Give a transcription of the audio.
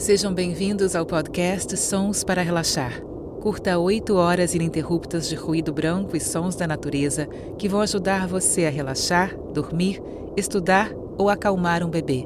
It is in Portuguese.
Sejam bem-vindos ao podcast Sons para Relaxar. Curta oito horas ininterruptas de ruído branco e sons da natureza que vão ajudar você a relaxar, dormir, estudar ou acalmar um bebê.